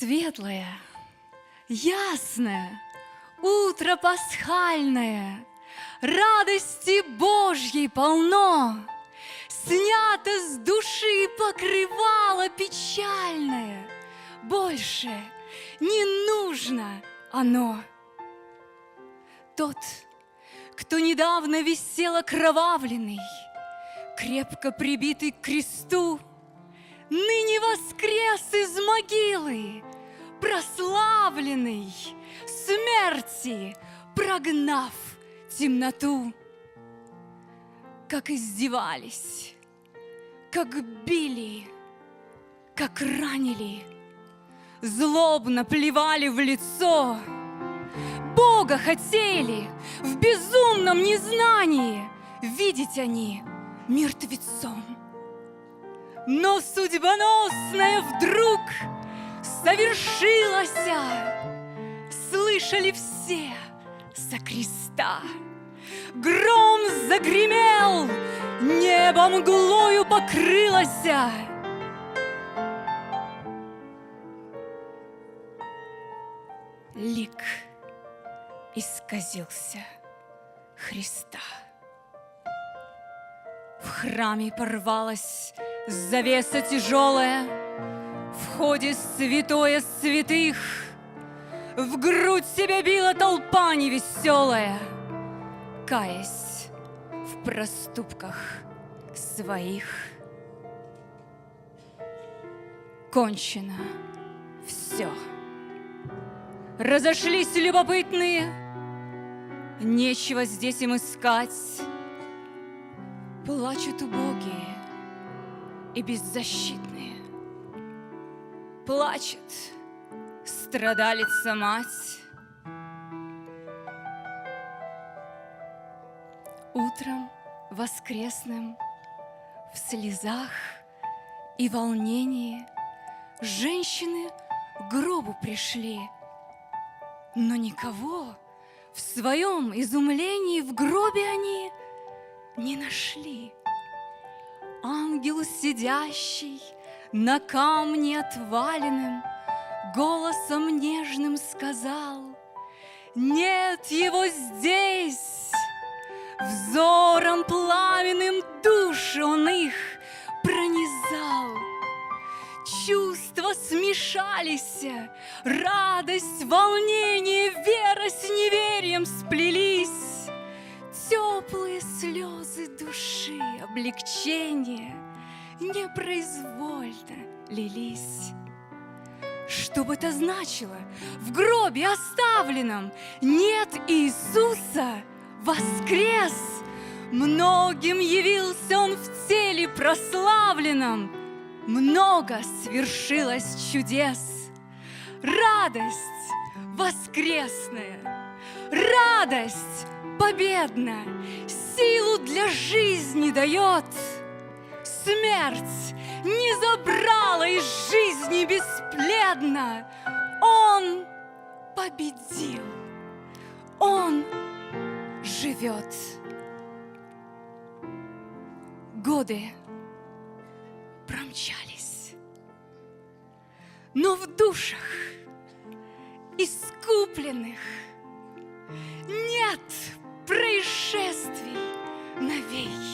Светлое, ясное, утро пасхальное, Радости Божьей полно, Снято с души покрывало печальное, Больше не нужно оно. Тот, кто недавно висел окровавленный, Крепко прибитый к кресту, Ныне воскрес из могилы, Прославленный, смерти прогнав темноту. Как издевались, как били, как ранили, Злобно плевали в лицо, Бога хотели в безумном незнании Видеть они мертвецом. Но судьбоносное вдруг совершилось, Слышали все со креста. Гром загремел, небо мглою покрылось, Лик исказился Христа. В храме порвалась завеса тяжелая, В ходе святое святых В грудь себя била толпа невеселая, Каясь в проступках своих. Кончено все. Разошлись любопытные, Нечего здесь им искать. Плачут убогие и беззащитные. Плачет страдалица мать. Утром воскресным в слезах и волнении женщины к гробу пришли, но никого в своем изумлении в гробе они не нашли. Ангел, сидящий на камне отваленным, Голосом нежным сказал, Нет его здесь! Взором пламенным души он их пронизал. Чувства смешались, радость, волнение, вера с неверием сплелись. Теплые слезы души, облегчение непроизвольно лились. Что бы это значило? В гробе оставленном нет Иисуса, воскрес! Многим явился Он в теле прославленном, Много свершилось чудес. Радость воскресная, радость победная, Силу для жизни дает. Смерть не забрала из жизни беспледно. Он победил, Он живет. Годы промчались, но в душах искупленных нет происшествий навеки.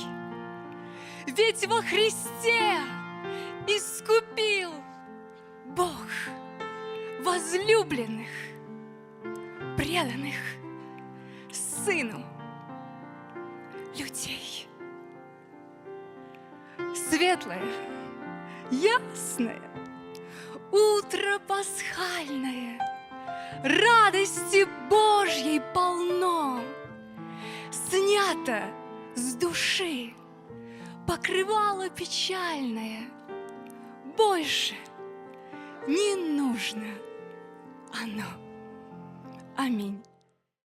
Ведь во Христе искупил Бог возлюбленных, преданных Сыну людей. Светлое, ясное, утро пасхальное, радости Божьей полно, снято с души покрывало печальное. Больше не нужно оно. Аминь.